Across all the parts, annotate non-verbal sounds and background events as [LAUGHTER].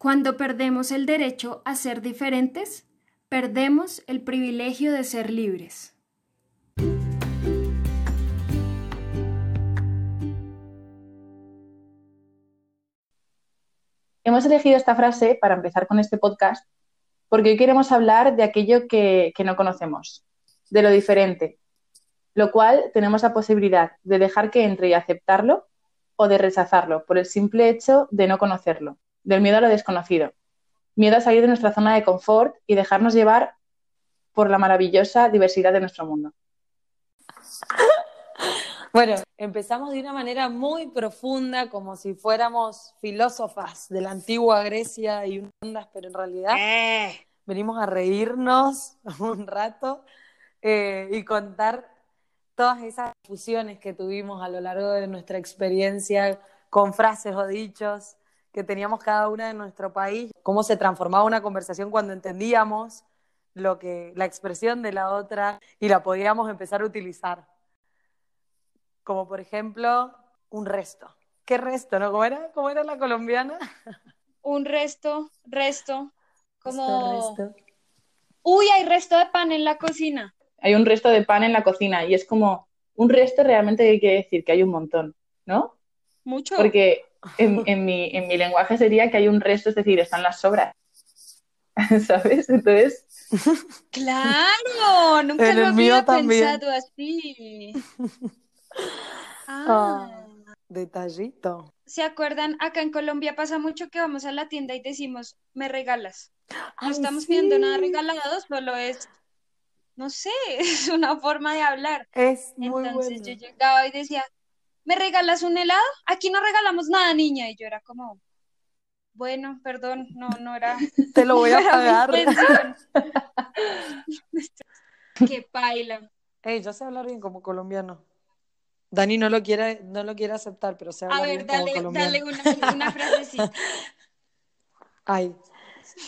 Cuando perdemos el derecho a ser diferentes, perdemos el privilegio de ser libres. Hemos elegido esta frase para empezar con este podcast porque hoy queremos hablar de aquello que, no conocemos, de lo diferente, lo cual tenemos la posibilidad de dejar que entre y aceptarlo o de rechazarlo por el simple hecho de no conocerlo del miedo a lo desconocido, miedo a salir de nuestra zona de confort y dejarnos llevar por la maravillosa diversidad de nuestro mundo. [LAUGHS] Bueno, empezamos de una manera muy profunda, como si fuéramos filósofas de la antigua Grecia y ondas, pero en realidad eh. venimos a reírnos [LAUGHS] un rato eh, y contar todas esas fusiones que tuvimos a lo largo de nuestra experiencia con frases o dichos que teníamos cada una en nuestro país, cómo se transformaba una conversación cuando entendíamos lo que, la expresión de la otra y la podíamos empezar a utilizar. Como por ejemplo, un resto. ¿Qué resto, no? ¿Cómo era, ¿Cómo era la colombiana? Un resto, resto. Como. Uy, hay resto de pan en la cocina. Hay un resto de pan en la cocina y es como un resto realmente quiere decir que hay un montón, ¿no? Mucho. Porque en, mi, en mi lenguaje sería que hay un resto, es decir, están las sobras. [LAUGHS] ¿Sabes? Entonces. [LAUGHS] Claro, nunca lo había pensado así. [LAUGHS] Ah. ah. Detallito. ¿Se acuerdan? Acá en Colombia pasa mucho que vamos a la tienda y decimos, me regalas. No estamos pidiendo nada regalado, solo es, no sé, es una forma de hablar. Es muy Entonces yo llegaba y decía, ¿me regalas un helado? Aquí no regalamos nada, niña. Y yo era como, bueno, perdón, no, no era. [LAUGHS] Te lo voy a [LAUGHS] pagar. [LAUGHS] Qué paila. Ey, yo sé hablar bien como colombiano. Dani no lo quiere, no lo quiere aceptar, pero sé hablar bien como colombiano. Dale una, una frasecita. Ay,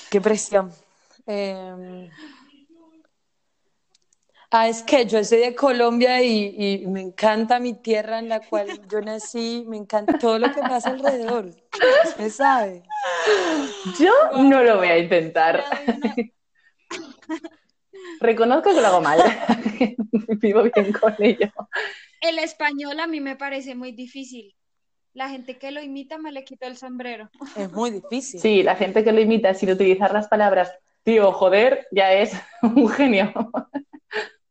qué presión. Eh, Ah, es que yo soy de Colombia y, me encanta mi tierra en la cual yo nací, me encanta todo lo que pasa alrededor. ¿Se sabe? Yo no lo voy a intentar. [LAUGHS] Reconozco que lo hago mal. [LAUGHS] Vivo bien con ello. El español a mí me parece muy difícil. La gente que lo imita me le quito el sombrero. Es muy difícil. Sí, la gente que lo imita sin utilizar las palabras tío, joder, ya es [LAUGHS] un genio.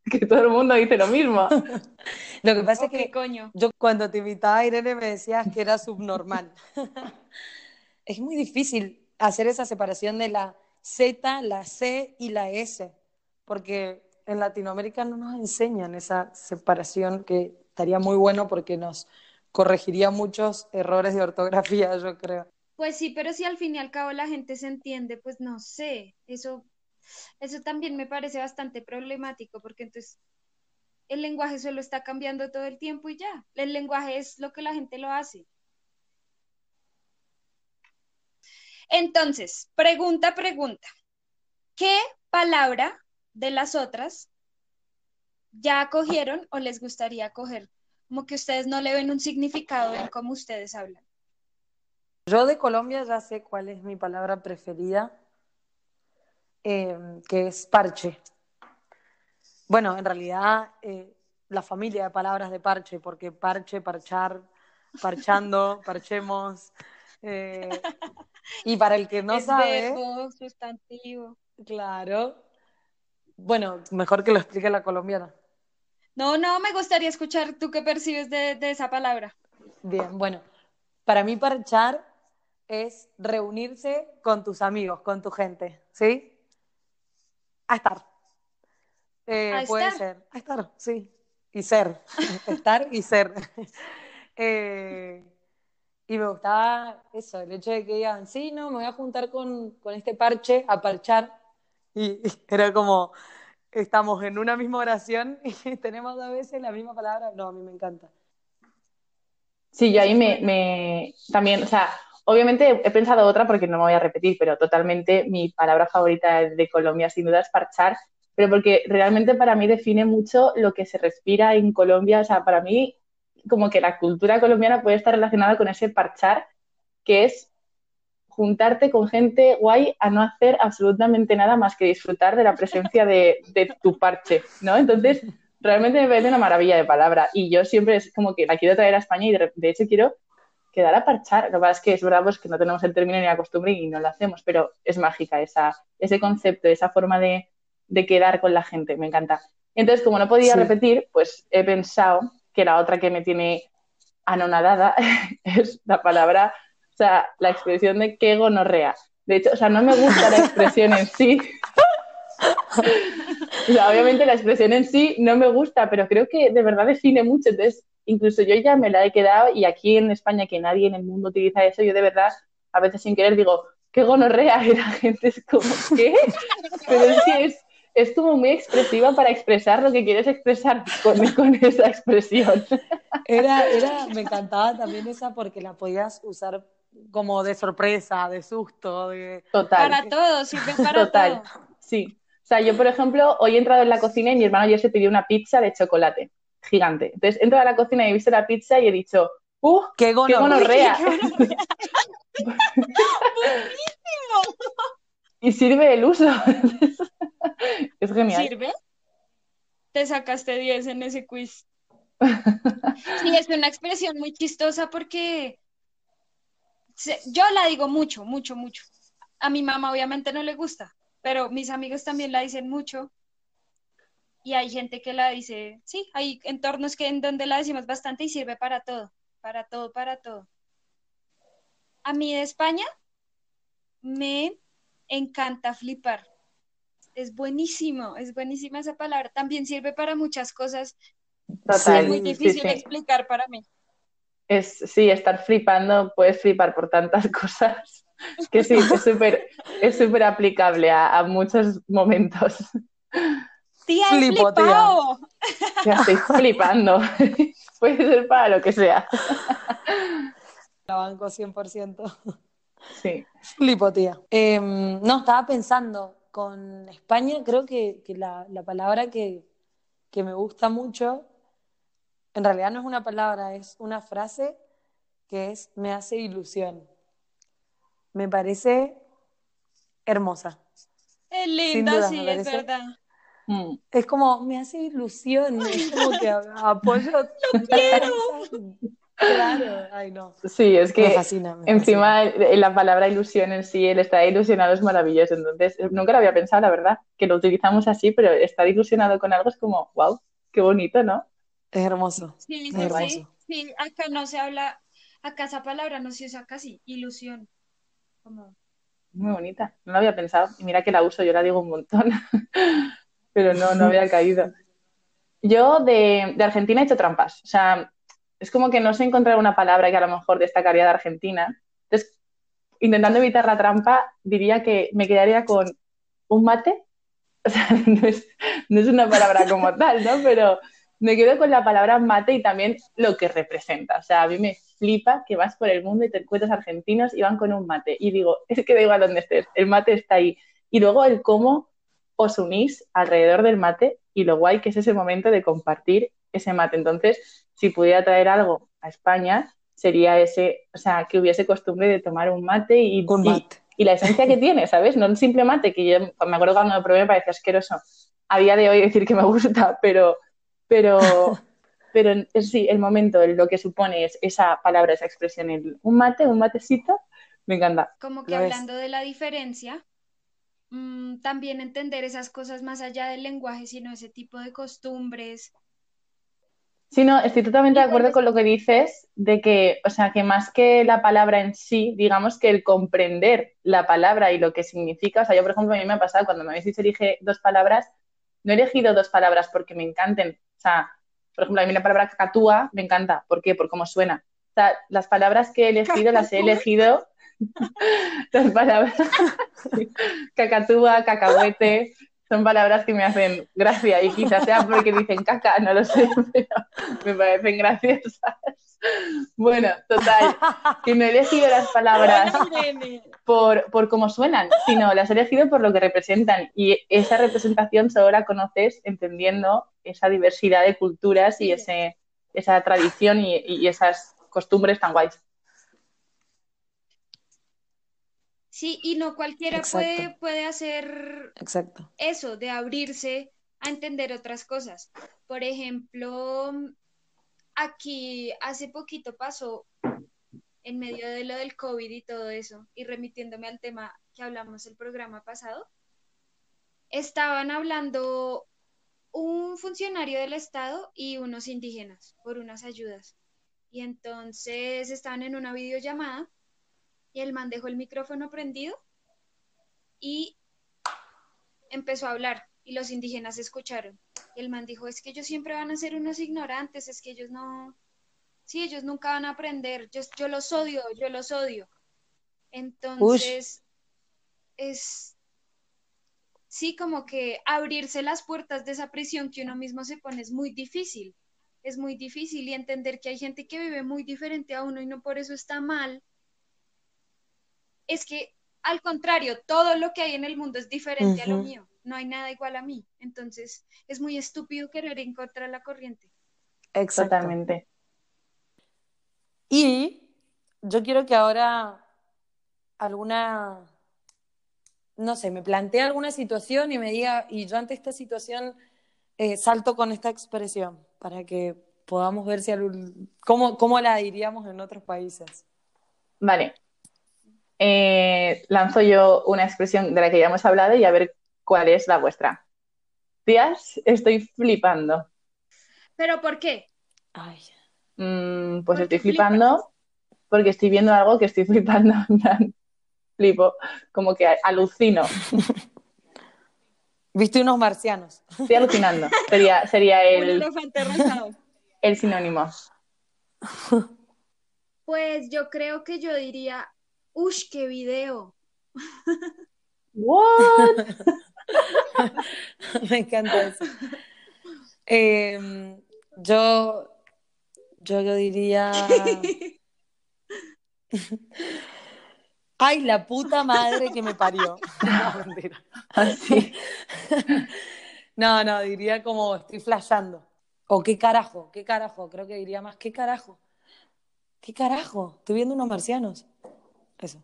[LAUGHS] que todo el mundo dice lo mismo. [LAUGHS] Lo que pasa es que coño? yo cuando te invitaba a Irene me decías que era subnormal. [LAUGHS] es muy difícil hacer esa separación de la Z, la C y la S, porque en Latinoamérica no nos enseñan esa separación que estaría muy bueno porque nos corregiría muchos errores de ortografía, yo creo. Pues sí, pero si al fin y al cabo la gente se entiende, pues no sé, eso eso también me parece bastante problemático porque entonces el lenguaje solo está cambiando todo el tiempo y ya. El lenguaje es lo que la gente lo hace. Entonces, pregunta, pregunta. ¿Qué palabra de las otras ya cogieron o les gustaría coger? Como que ustedes no le ven un significado en cómo ustedes hablan. Yo de Colombia ya sé cuál es mi palabra preferida Em, que es parche. Bueno, en realidad eh, la familia de palabras de parche, porque parche, parchar, parchando, [LAUGHS] parchemos. Eh, y para el que no es sabe. Verbo, sustantivo. Claro. Bueno, mejor que lo explique la colombiana. No, no, me gustaría escuchar tú qué percibes de, de esa palabra. Bien, bueno, para mí parchar es reunirse con tus amigos, con tu gente, ¿sí? A estar. Eh, puede ser. A estar, sí. Y ser. [LAUGHS] estar y ser. [LAUGHS] Eh, y me gustaba eso, el hecho de que digan, sí, no, me voy a juntar con, este parche, a parchar. Y, [LAUGHS] era como, estamos en una misma oración y tenemos dos veces la misma palabra. No, a mí me encanta. Sí, yo ahí me, me también, o sea, Obviamente he pensado otra porque no me voy a repetir, pero totalmente mi palabra favorita de Colombia sin duda es parchar, pero porque realmente para mí define mucho lo que se respira en Colombia. O sea, para mí como que la cultura colombiana puede estar relacionada con ese parchar, que es juntarte con gente guay a no hacer absolutamente nada más que disfrutar de la presencia de, tu parche, ¿no? Entonces, realmente me parece una maravilla de palabra y yo siempre es como que la quiero traer a España y de, de hecho quiero quedar a parchar. Lo que pasa es que es verdad pues, que no tenemos el término ni la costumbre y no lo hacemos, pero es mágica esa, ese concepto, esa forma de, de quedar con la gente, me encanta. Entonces, como no podía Sí. repetir, pues he pensado que la otra que me tiene anonadada [LAUGHS] es la palabra, o sea, la expresión de qué gonorrea. De hecho, o sea, no me gusta la expresión en sí. [LAUGHS] O sea, obviamente la expresión en sí no me gusta, pero creo que de verdad define mucho. Entonces, incluso yo ya me la he quedado y aquí en España que nadie en el mundo utiliza eso, yo de verdad a veces sin querer digo, qué gonorrea, [LAUGHS] y la gente es como, ¿qué? Pero es que es, es como muy expresiva para expresar lo que quieres expresar con, con esa expresión. Era, era, me encantaba también esa porque la podías usar como de sorpresa, de susto, de... Total. Para todo, sirve para Total, todo. sí. O sea, yo, por ejemplo, hoy he entrado en la cocina y mi hermano ayer se pidió una pizza de chocolate gigante. Entonces, entro a la cocina y he visto la pizza y he dicho, ¡uh! ¡Qué ¡Qué gonorrea! gonorrea! [LAUGHS] [LAUGHS] y sirve el uso. [LAUGHS] es genial. ¿Sirve? Te sacaste 10 en ese quiz. Sí, es una expresión muy chistosa porque yo la digo mucho, mucho, mucho. A mi mamá obviamente no le gusta, pero mis amigos también la dicen mucho. Y hay gente que la dice, sí, hay entornos que en donde la decimos bastante y sirve para todo, para todo, para todo. A mí de España me encanta flipar. Es buenísimo, es buenísima esa palabra. También sirve para muchas cosas. Total. Es muy difícil sí. explicar para mí. Es, sí, estar flipando, puedes flipar por tantas [LAUGHS] cosas que sí, es súper es súper aplicable a, a muchos momentos. Tía, he Flipo, tía. [LAUGHS] Ya estoy flipando. [LAUGHS] Puede ser para lo que sea. La banco 100%. Sí. Flipo, tía. Eh, no, estaba pensando, con España creo que, que la, la palabra que, que me gusta mucho, en realidad no es una palabra, es una frase que es me hace ilusión. Me parece hermosa. Es linda, sí, me es parece. verdad. Mm. Es como, me hace ilusión, [LAUGHS] es como que apoyo. ¡Lo quiero! [LAUGHS] Claro, ay no. Sí, es Me que fascina. me encima eh, la palabra ilusión en sí, el estar ilusionado es maravilloso. Entonces, eh, nunca lo había pensado, la verdad, que lo utilizamos así, pero estar ilusionado con algo es como, wow, qué bonito, ¿no? fascina. Es hermoso. Sí, Es sí, hermoso. sí. Sí, acá no se habla, acá esa palabra no se usa casi, ilusión. Como, Muy bonita. No lo había pensado. Y mira que la uso, yo la digo un montón. [LAUGHS] Pero no, no había caído. Yo de, de Argentina he hecho trampas. O sea, es como que no sé encontrar una palabra que a lo mejor destacaría de Argentina. Entonces, intentando evitar la trampa, diría que me quedaría con un mate. [LAUGHS] O sea, no es, no es una palabra como tal, ¿no? Pero me quedo con la palabra mate y también lo que representa. O sea, a mí me flipa que vas por el mundo y te encuentras argentinos y van con un mate. Y digo, es que da igual donde estés, el mate está ahí. Y luego el cómo os unís alrededor del mate y lo guay que es ese momento de compartir ese mate. Entonces, si pudiera traer algo a España, sería ese, o sea, que hubiese costumbre de tomar un mate y, Un y- mate. y la esencia que tiene, ¿sabes? No un simple mate, que yo me acuerdo cuando lo probé me parecía asqueroso. A día de hoy decir que me gusta, pero, pero, [LAUGHS] pero es- sí, el momento, lo que supone es esa palabra, esa expresión, el, un mate, un matecito, me encanta. como que hablando de la diferencia, mm, también entender esas cosas más allá del lenguaje, sino ese tipo de costumbres. Sí, no, estoy totalmente de acuerdo con lo que dices, de que, o sea, que más que la palabra en sí, digamos que el comprender la palabra y lo que significa, o sea, yo, por ejemplo, a mí me ha pasado cuando me habéis dicho elige dos palabras, no he elegido dos palabras porque me encanten, o sea, por ejemplo, a mí la palabra cacatúa me encanta, ¿por qué? Por cómo suena. O sea, las palabras que he elegido las he [LAUGHS] elegido, [LAUGHS] las palabras, [LAUGHS] cacatúa, cacahuete, son palabras que me hacen gracia y quizás sea porque dicen caca, no lo sé, [LAUGHS] pero me parecen graciosas. Bueno, total, que no he elegido las palabras por, por cómo suenan, sino las he elegido por lo que representan. Y esa representación solo la conoces entendiendo esa diversidad de culturas y ese, esa tradición y, y esas costumbres tan guays. Sí, y no cualquiera puede, puede hacer Exacto. eso, de abrirse a entender otras cosas. Por ejemplo, aquí hace poquito pasó en medio de lo del COVID y todo eso, y remitiéndome al tema que hablamos el programa pasado, estaban hablando un funcionario del Estado y unos indígenas por unas ayudas. Y entonces estaban en una videollamada el man dejó el micrófono prendido y empezó a hablar y los indígenas escucharon. Y el man dijo, es que ellos siempre van a ser unos ignorantes, es que ellos no, sí, ellos nunca van a aprender, yo, yo los odio, yo los odio. Entonces, es, sí, como que abrirse las puertas de esa prisión que uno mismo se pone es muy difícil, es muy difícil y entender que hay gente que vive muy diferente a uno y no por eso está mal. Es que, al contrario, todo lo que hay en el mundo es diferente a lo mío, no hay nada igual a mí, entonces es muy estúpido querer encontrar la corriente. Exactamente. Y yo quiero que ahora alguna no sé, me plantea alguna situación y me diga, y yo ante esta situación eh, salto con esta expresión para que podamos ver si cómo, cómo la diríamos en otros países. Vale. Eh, lanzo yo una expresión de la que ya hemos hablado y a ver cuál es la vuestra. Tías, estoy flipando. ¿Pero por qué? Ay. Mm, pues estoy flipando porque estoy viendo algo que estoy [LAUGHS] flipando flipo, como que alucino. [LAUGHS] Viste unos marcianos. Estoy alucinando. Sería, sería [LAUGHS] el, el sinónimo. Pues yo creo que yo diría, ¡ush, qué video! ¿What? [LAUGHS] [LAUGHS] Me encanta eso. Em, yo, yo, yo diría. [LAUGHS] Ay, la puta madre que me parió. No, mentira. Así. No, no, diría como estoy flasheando. O qué carajo, qué carajo. Creo que diría más, ¿qué carajo? ¿Qué carajo? Estoy viendo unos marcianos. Eso.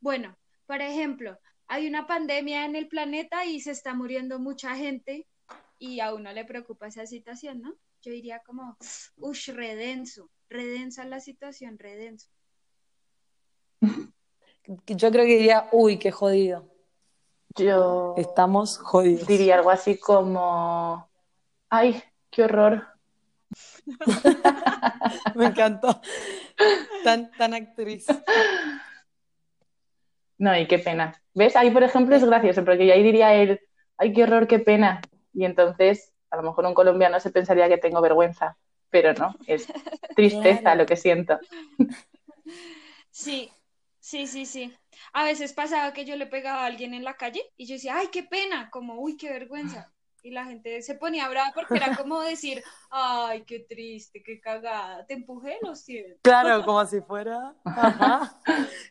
Bueno, por ejemplo, hay una pandemia en el planeta y se está muriendo mucha gente y a uno le preocupa esa situación, ¿no? Yo diría como, uff, redenso, redensa la situación, redenso. [LAUGHS] Yo creo que diría, uy, qué jodido. Yo. Estamos jodidos. Diría algo así como, ay, qué horror. [LAUGHS] Me encantó. Tan, tan actriz. [LAUGHS] No, y qué pena. ¿Ves? Ahí, por ejemplo, es gracioso, porque ahí diría él, ay, qué horror, qué pena. Y entonces, a lo mejor un colombiano se pensaría que tengo vergüenza, pero no, es [LAUGHS] tristeza lo que siento. Sí, Sí, sí, sí. A veces pasaba que yo le pegaba a alguien en la calle y yo decía, ay, qué pena, como, uy, qué vergüenza. Y la gente se ponía brava porque era como decir, [LAUGHS] ay, qué triste, qué cagada, te empujé, lo siento. Claro, como si fuera,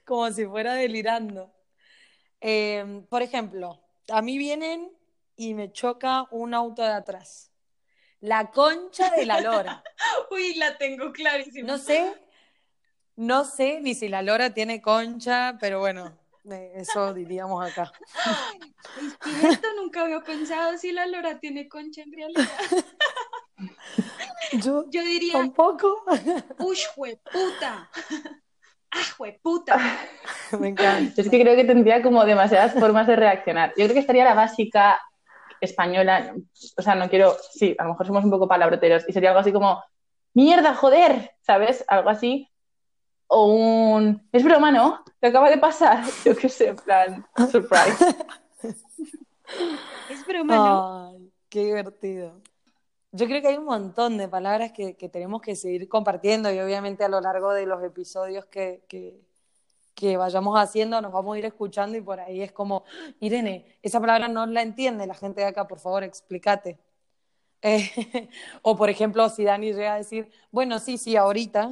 como si fuera delirando. Em, por ejemplo, a mí vienen y me choca un auto de atrás. La concha de la lora. [LAUGHS] Uy, la tengo clarísima. No sé no sé ni si la lora tiene concha, pero bueno, eso diríamos acá. Es esto nunca había pensado si la lora tiene concha en realidad. [LAUGHS] Yo, Yo diría. Tampoco. ¡Ush, puta! [LAUGHS] ¡Ah, puta! Me encanta. Es que creo que tendría como demasiadas formas de reaccionar. Yo creo que estaría la básica española, o sea, no quiero, sí, a lo mejor somos un poco palabroteros, y sería algo así como, mierda, joder, ¿sabes? Algo así, o un es broma, ¿no? ¿Qué acaba de pasar? [LAUGHS] Yo qué sé, en plan, surprise. [LAUGHS] es broma, ¿no? Ay, qué divertido. Yo creo que hay un montón de palabras que, que, tenemos que seguir compartiendo y obviamente a lo largo de los episodios que, que, que, vayamos haciendo nos vamos a ir escuchando y por ahí es como, Irene, esa palabra no la entiende la gente de acá, por favor, explícate. [LAUGHS] Eh, o por ejemplo, si Dani llega a decir, bueno, sí, sí, ahorita,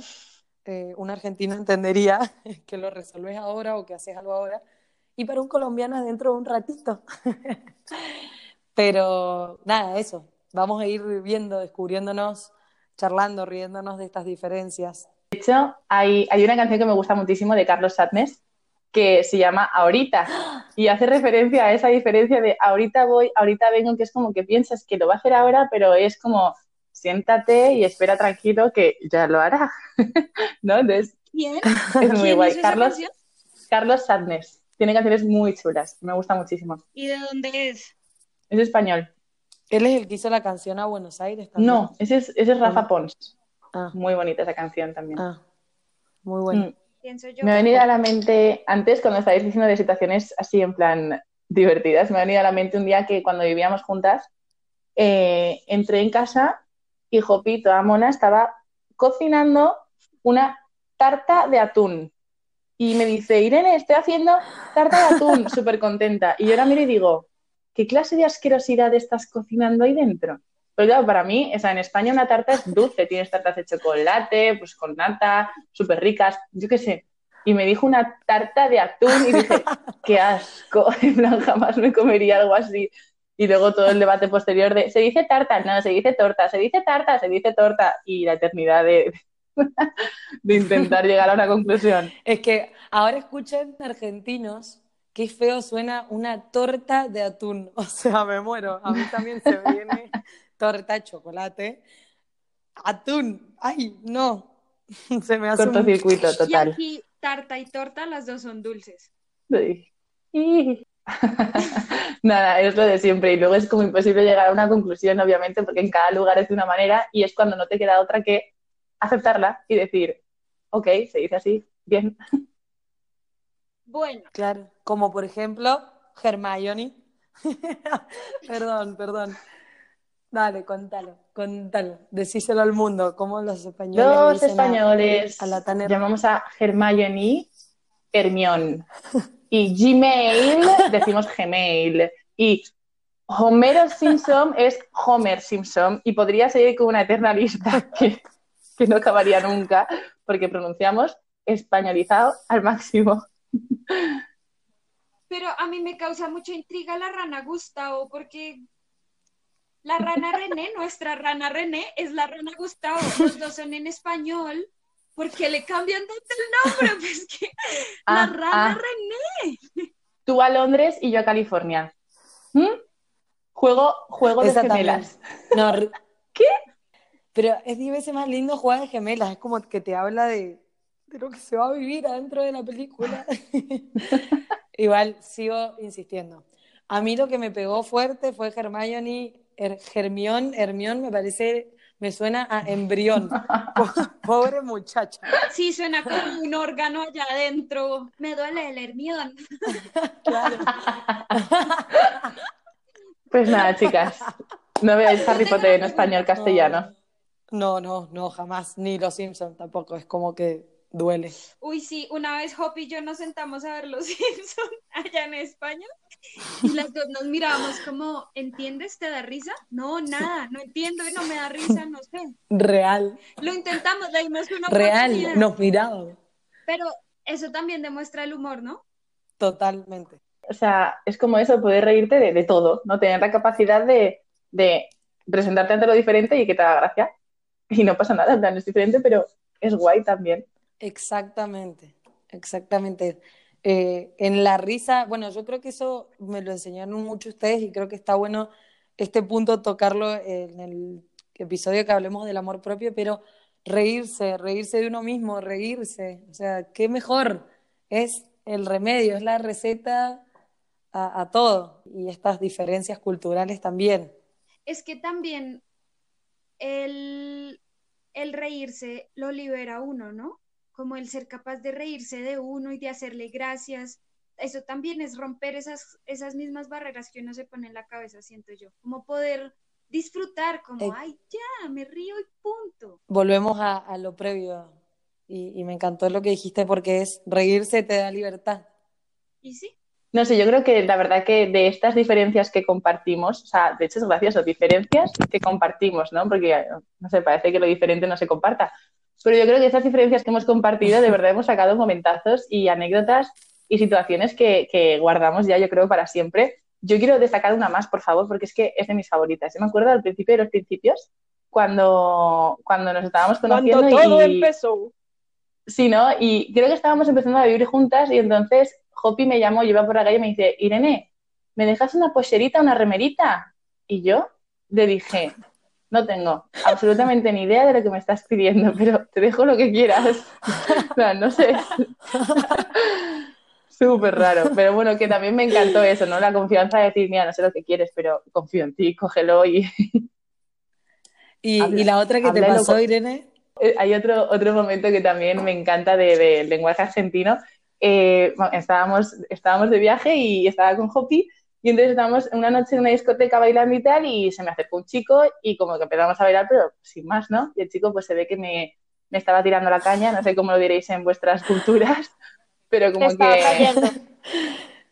eh, un argentino entendería [LAUGHS] que lo resolves ahora o que haces algo ahora, y para un colombiano dentro de un ratito. [LAUGHS] Pero nada, eso, vamos a ir viendo, descubriéndonos, charlando, riéndonos de estas diferencias. De hecho, hay, hay una canción que me gusta muchísimo de Carlos Sadness, que se llama Ahorita y hace referencia a esa diferencia de ahorita voy, ahorita vengo, que es como que piensas que lo va a hacer ahora, pero es como siéntate y espera tranquilo que ya lo hará. [LAUGHS] ¿No? Entonces, ¿Quién? [LAUGHS] es muy ¿Quién guay. Carlos, canción? Carlos Sadness. Tiene canciones muy chulas, me gusta muchísimo. ¿Y de dónde es? Es español. Él es el que hizo la canción a Buenos Aires también. No, ese es, ese es Rafa Ah. Pons. Ah, Muy bonita esa canción también. ah, muy bueno. Mm. Pienso yo. Me ha venido a la mente, antes cuando estabais diciendo de situaciones así en plan divertidas, me ha venido a la mente un día que cuando vivíamos juntas, eh, entré en casa y Jopi, toda mona, estaba cocinando una tarta de atún. Y me dice, Irene, estoy haciendo tarta de atún, [LAUGHS] súper contenta. Y yo ahora miro y digo, ¿qué clase de asquerosidad estás cocinando ahí dentro? Pero claro, para mí, o sea, en España una tarta es dulce, tienes tartas de chocolate, pues con nata, súper ricas, yo qué sé. Y me dijo una tarta de atún y dije, [LAUGHS] qué asco, [LAUGHS] en plan, jamás me comería algo así. Y luego todo el debate posterior de, ¿se dice tarta? No, se dice torta, se dice tarta, se dice torta. Y la eternidad de, [LAUGHS] de intentar llegar a una conclusión. Es que ahora escuchen argentinos, qué feo suena una torta de atún. [LAUGHS] O sea, me muero. A mí también se viene torta de chocolate. Atún. Ay, no. [LAUGHS] Se me hace un... Cortocircuito Y total. aquí tarta y torta, las dos son dulces. Sí. Y- [LAUGHS] Nada, es lo de siempre. Y luego es como imposible llegar a una conclusión, obviamente, porque en cada lugar es de una manera y es cuando no te queda otra que aceptarla y decir, ok, se dice así, bien. Bueno, Claro, como por ejemplo Hermione. [LAUGHS] perdón, perdón. Dale, contalo, contalo. Decíselo al mundo, como los españoles le Los dicen a- españoles a la llamamos a Hermione Hermión. [LAUGHS] Y Gmail decimos Gmail. Y Homero Simpson es Homer Simpson. Y podría seguir con una eterna lista que, que no acabaría nunca, porque pronunciamos españolizado al máximo. pero a mí me causa mucha intriga la rana Gustavo, porque la rana René, nuestra rana René, es la rana Gustavo. Los dos son en español. ¿Por qué le cambian tanto el nombre? [LAUGHS] Pues que la Ah, rana ah. René. Tú a Londres y yo a California. ¿Mm? Juego, juego de gemelas. No, [LAUGHS] ¿Qué? Pero es diez veces más lindo jugar de gemelas, es como que te habla de, de lo que se va a vivir adentro de la película. [LAUGHS] Igual sigo insistiendo. A mí lo que me pegó fuerte fue Hermione, Her- Hermión, Hermión me parece, me suena a embrión. Po- [LAUGHS] Pobre muchacha. Sí, suena como un órgano allá adentro. Me duele el hermión. [LAUGHS] Claro. Pues nada, chicas. No veáis Harry Potter en español castellano. No, no, no, jamás. Ni los Simpsons tampoco. Es como que duele. Uy, sí, una vez Hop y yo nos sentamos a ver Los [LAUGHS] Simpsons allá en España [LAUGHS] y las dos nos mirábamos como, ¿entiendes? ¿Te da risa? No, nada, no entiendo y no me da risa, no sé. Real, Lo intentamos, le dimos una real. Nos mirábamos. pero eso también demuestra el humor, ¿no? Totalmente. O sea, es como eso, poder reírte de, de todo, ¿no? Tener la capacidad de, de presentarte ante lo diferente y que te haga gracia. Y no pasa nada, en plan, es diferente, pero es guay también. Exactamente, exactamente. Eh, en la risa, bueno, yo creo que eso me lo enseñaron mucho ustedes y creo que está bueno este punto tocarlo en el episodio que hablemos del amor propio, pero reírse, reírse de uno mismo, reírse, o sea, qué mejor, es el remedio, es la receta a, a todo y estas diferencias culturales también. Es que también el, el reírse lo libera uno, ¿no? Como el ser capaz de reírse de uno y de hacerle gracias. Eso también es romper esas, esas mismas barreras que uno se pone en la cabeza, siento yo. Como poder disfrutar, como, Eh. ay, ya, me río y punto. Volvemos a, a lo previo y, y me encantó lo que dijiste porque es reírse te da libertad. Y sí, No sé, yo creo que la verdad que de estas diferencias que compartimos, o sea, de hecho es gracioso, diferencias que compartimos, ¿no? Porque, no sé, parece que lo diferente no se comparta. Pero yo creo que esas diferencias que hemos compartido, de verdad hemos sacado momentazos y anécdotas y situaciones que, que guardamos ya, yo creo, para siempre. Yo quiero destacar una más, por favor, porque es que es de mis favoritas. Yo me acuerdo al principio de los principios, cuando, cuando nos estábamos conociendo Cuando todo y... empezó. Sí, ¿no? Y creo que estábamos empezando a vivir juntas y entonces Hopi me llamó, iba por la calle y me dice, Irene, ¿me dejas una pocherita, una remerita? Y yo le dije, no tengo absolutamente ni idea de lo que me estás pidiendo, pero te dejo lo que quieras. [LAUGHS] no, no sé. Súper raro, pero bueno, que también me encantó eso, ¿no? La confianza de decir, mira, no sé lo que quieres, pero confío en ti, cógelo y... [LAUGHS] ¿Y, la otra que te pasó, Irene? Eh, hay otro, otro momento que también me encanta del de lenguaje argentino. Eh, estábamos, estábamos de viaje y estaba con Hopi y entonces estábamos una noche en una discoteca bailando y tal, y se me acercó un chico y como que empezamos a bailar, pero sin más, ¿no? Y el chico pues se ve que me, me estaba tirando la caña, no sé cómo lo diréis en vuestras culturas, [LAUGHS] pero como que...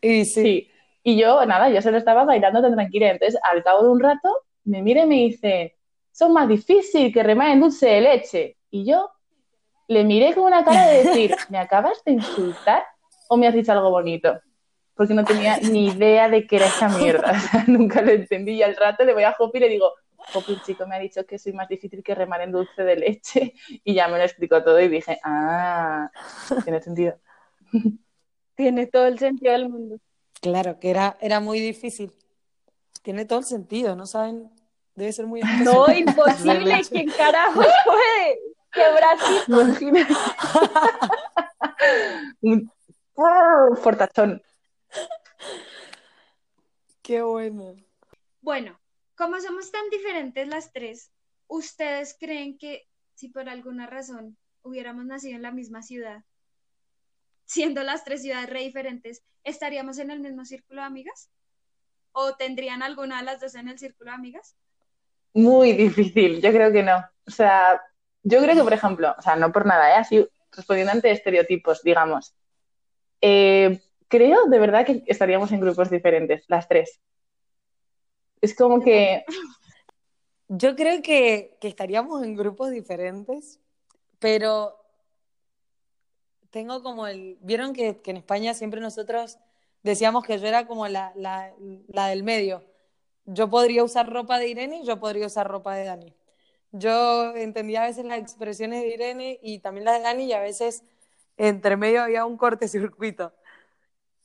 [LAUGHS] y sí. Y yo, nada, yo solo estaba bailando tan tranquila. Entonces, al cabo de un rato, me mira y me dice, son más difícil que remar en dulce de leche. Y yo le miré con una cara de decir, [LAUGHS] ¿me acabas de insultar o me has dicho algo bonito? Porque no tenía ni idea de qué era esa mierda. [LAUGHS] nunca lo entendí. Y al rato le voy a Hopi y le digo, Hopi, el chico me ha dicho que soy más difícil que remar en dulce de leche. [LAUGHS] Y ya me lo explicó todo y dije, ah, tiene sentido. [LAUGHS] Tiene todo el sentido del mundo. Claro, que era, era muy difícil. Tiene todo el sentido, ¿no saben? Debe ser muy No, imposible. ¿Quién carajo puede? ¡Qué Brasil! Un fortachón. [LAUGHS] Qué bueno. Bueno, como somos tan diferentes las tres, ¿ustedes creen que si por alguna razón hubiéramos nacido en la misma ciudad, siendo las tres ciudades re diferentes, ¿estaríamos en el mismo círculo de amigas? ¿O tendrían alguna de las dos en el círculo de amigas? Muy difícil, yo creo que no. O sea, yo creo que, por ejemplo, o sea, no por nada, ¿eh? así respondiendo ante estereotipos, digamos, eh, creo de verdad que estaríamos en grupos diferentes, las tres. Es como que... Yo creo [LAUGHS] que, estaríamos en grupos diferentes, pero tengo como el... Vieron que, en España siempre nosotros decíamos que yo era como la, del medio. Yo podría usar ropa de Irene y yo podría usar ropa de Dani. Yo entendía a veces las expresiones de Irene y también las de Dani y a veces entre medio había un cortecircuito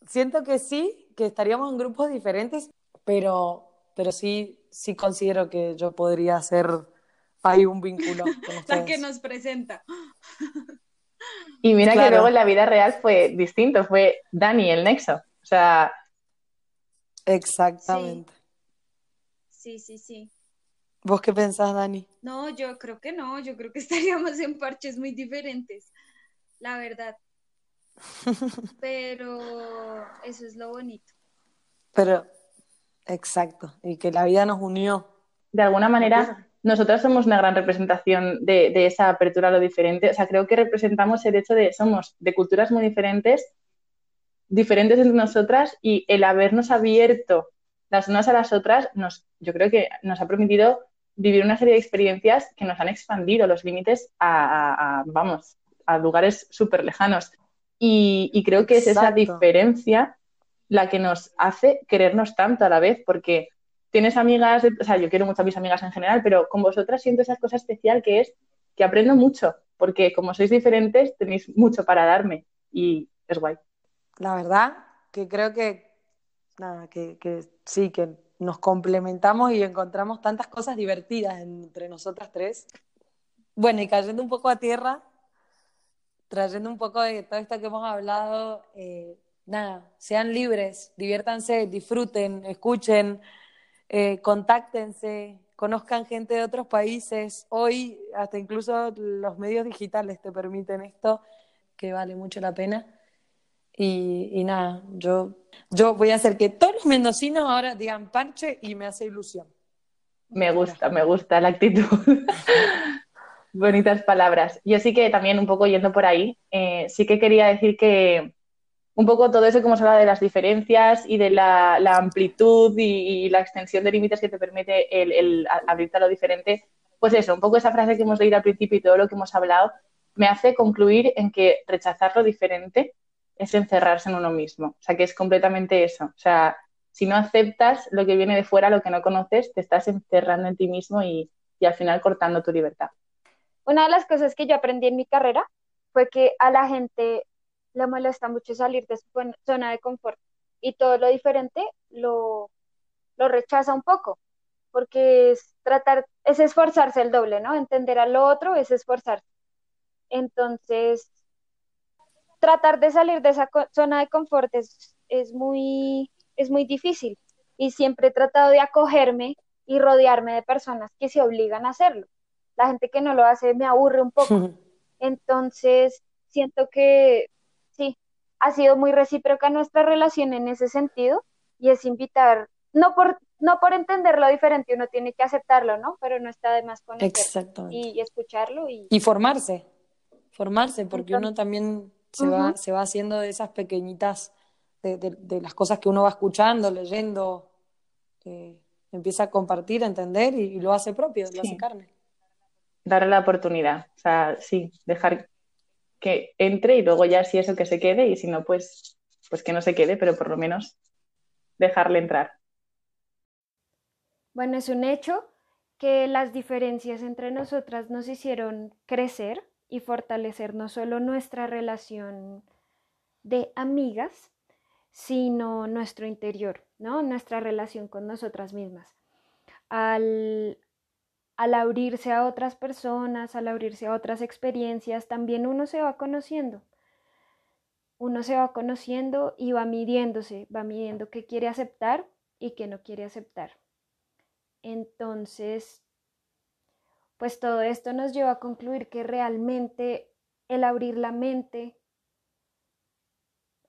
siento que sí, que estaríamos en grupos diferentes, pero, pero sí, sí considero que yo podría ser ahí un vínculo con ustedes. [LAUGHS] La que nos presenta. Y mira que luego en la vida real fue distinto, fue Dani el nexo. O sea. Exactamente. Sí, sí, sí. ¿Vos qué pensás, Dani? No, yo creo que no, yo creo que [LAUGHS] estaríamos en parches muy diferentes, la verdad. [LAUGHS] Pero eso es lo bonito. Pero, exacto, y que la vida nos unió. De alguna manera, nosotras somos una gran representación de, esa apertura a lo diferente. O sea, creo que representamos el hecho de somos de culturas muy diferentes, diferentes entre nosotras, y el habernos abierto las unas a las otras, nos, yo creo que nos ha permitido vivir una serie de experiencias que nos han expandido los límites a vamos, a lugares súper lejanos. Y, creo que es esa diferencia la que nos hace querernos tanto a la vez, porque tienes amigas, o sea, yo quiero mucho a mis amigas en general, pero con vosotras siento esa cosa especial que es que aprendo mucho, porque como sois diferentes tenéis mucho para darme y es guay. La verdad que creo que, nada, que, que sí, que nos complementamos y encontramos tantas cosas divertidas entre nosotras tres. Bueno, y cayendo un poco a tierra, trayendo un poco de todo esto que hemos hablado, eh, nada, sean libres, diviértanse, disfruten, escuchen, eh, contáctense, conozcan gente de otros países. Hoy hasta incluso los medios digitales te permiten esto, que vale mucho la pena. Y, nada, yo, yo voy a hacer que todos los mendocinos ahora digan parche y me hace ilusión. Me gusta, me gusta la actitud. [LAUGHS] Bonitas palabras. Yo sí que también un poco yendo por ahí, eh, sí que quería decir que un poco todo eso como se habla de las diferencias y de la, amplitud y, la extensión de límites que te permite el, abrirte a lo diferente, pues eso, un poco esa frase que hemos leído al principio y todo lo que hemos hablado, me hace concluir en que rechazar lo diferente es encerrarse en uno mismo. O sea, que es completamente eso. O sea, si no aceptas lo que viene de fuera, lo que no conoces, te estás encerrando en ti mismo y al final cortando tu libertad. Una de las cosas que yo aprendí en mi carrera fue que a la gente le molesta mucho salir de su zona de confort y todo lo diferente lo, lo rechaza un poco, porque es tratar, es esforzarse el doble, ¿no? Entender al otro es esforzarse. Entonces, tratar de salir de esa zona de confort es, es, muy, es muy difícil y siempre he tratado de acogerme y rodearme de personas que se obligan a hacerlo. La gente que no lo hace me aburre un poco. [LAUGHS] Entonces, siento que sí, ha sido muy recíproca nuestra relación en ese sentido y es invitar, no por, no por entender lo diferente, uno tiene que aceptarlo, ¿no? Pero no está de más conocerlo y, escucharlo y... Y formarse, formarse, porque uno también se, va, se va haciendo de esas pequeñitas, de, las cosas que uno va escuchando, leyendo, eh, empieza a compartir, a entender y, lo hace propio, lo hace carne. Darle la oportunidad, o sea, sí, dejar que entre y luego ya si eso que se quede y si no, pues, pues que no se quede, pero por lo menos dejarle entrar. Bueno, es un hecho que las diferencias entre nosotras nos hicieron crecer y fortalecer no solo nuestra relación de amigas, sino nuestro interior, ¿no? Nuestra relación con nosotras mismas. Al, al abrirse a otras personas, al abrirse a otras experiencias, también uno se va conociendo. Uno se va conociendo y va midiéndose, va midiendo qué quiere aceptar y qué no quiere aceptar. Entonces, pues todo esto nos lleva a concluir que realmente el abrir la mente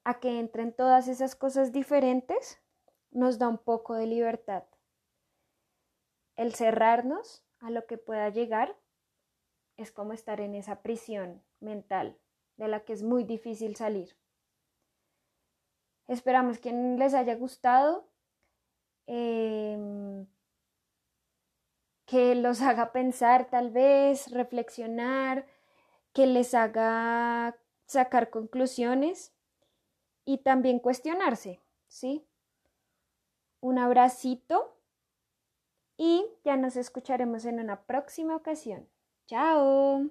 a que entren todas esas cosas diferentes nos da un poco de libertad. El cerrarnos a lo que pueda llegar, es como estar en esa prisión mental de la que es muy difícil salir. Esperamos que les haya gustado, em, que los [LAUGHS] haga pensar tal vez, reflexionar, que les haga sacar conclusiones y también cuestionarse, ¿sí? Un abracito y ya nos escucharemos en una próxima ocasión. ¡Chao!